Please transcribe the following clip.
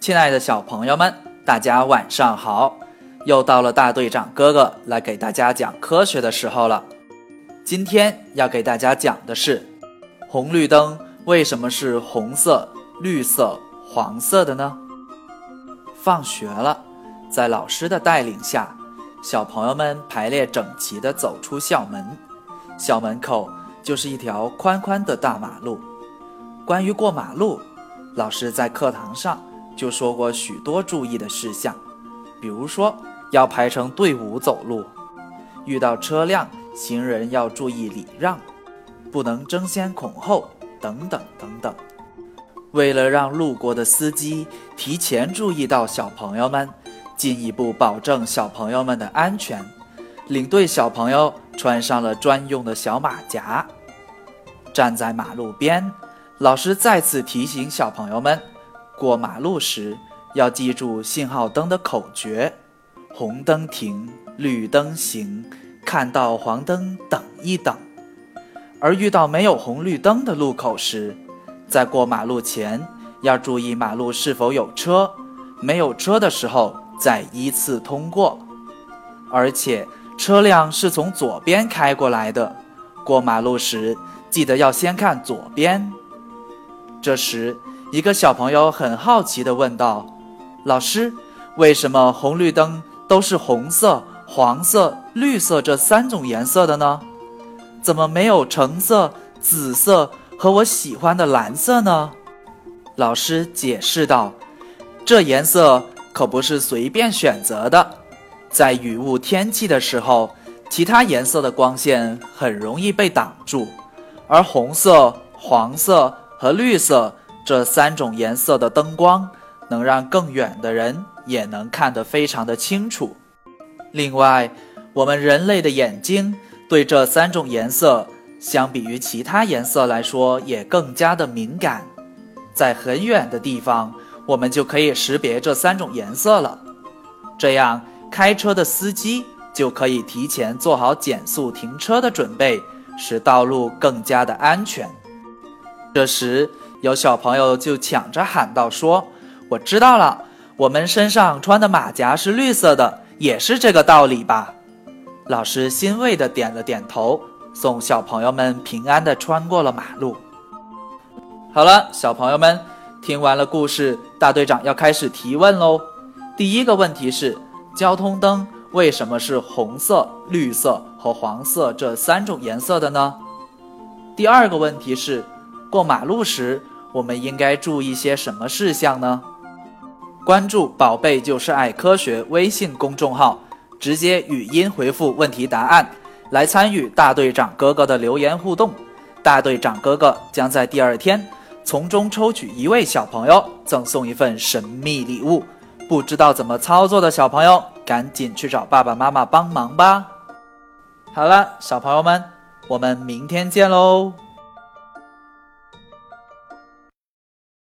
亲爱的小朋友们，大家晚上好！又到了大队长哥哥来给大家讲科学的时候了。今天要给大家讲的是，红绿灯为什么是红色、绿色、黄色的呢？放学了，在老师的带领下，小朋友们排列整齐地走出校门。校门口就是一条宽宽的大马路。关于过马路，老师在课堂上。就说过许多注意的事项，比如说要排成队伍走路，遇到车辆，行人要注意礼让，不能争先恐后，等等等等。为了让路过的司机提前注意到小朋友们，进一步保证小朋友们的安全，领队小朋友穿上了专用的小马甲，站在马路边。老师再次提醒小朋友们。过马路时要记住信号灯的口诀：红灯停，绿灯行，看到黄灯等一等。而遇到没有红绿灯的路口时，在过马路前要注意马路是否有车，没有车的时候再依次通过。而且车辆是从左边开过来的，过马路时记得要先看左边。这时。一个小朋友很好奇地问道：“老师，为什么红绿灯都是红色、黄色、绿色这三种颜色的呢？怎么没有橙色、紫色和我喜欢的蓝色呢？”老师解释道：“这颜色可不是随便选择的，在雨雾天气的时候，其他颜色的光线很容易被挡住，而红色、黄色和绿色。”这三种颜色的灯光能让更远的人也能看得非常的清楚。另外，我们人类的眼睛对这三种颜色相比于其他颜色来说也更加的敏感，在很远的地方我们就可以识别这三种颜色了。这样，开车的司机就可以提前做好减速停车的准备，使道路更加的安全。这时，有小朋友就抢着喊道：“说我知道了，我们身上穿的马甲是绿色的，也是这个道理吧？”老师欣慰地点了点头，送小朋友们平安地穿过了马路。好了，小朋友们听完了故事，大队长要开始提问喽。第一个问题是：交通灯为什么是红色、绿色和黄色这三种颜色的呢？第二个问题是：过马路时。我们应该注意些什么事项呢？关注“宝贝就是爱科学”微信公众号，直接语音回复问题答案，来参与大队长哥哥的留言互动。大队长哥哥将在第二天从中抽取一位小朋友，赠送一份神秘礼物。不知道怎么操作的小朋友，赶紧去找爸爸妈妈帮忙吧。好了，小朋友们，我们明天见喽。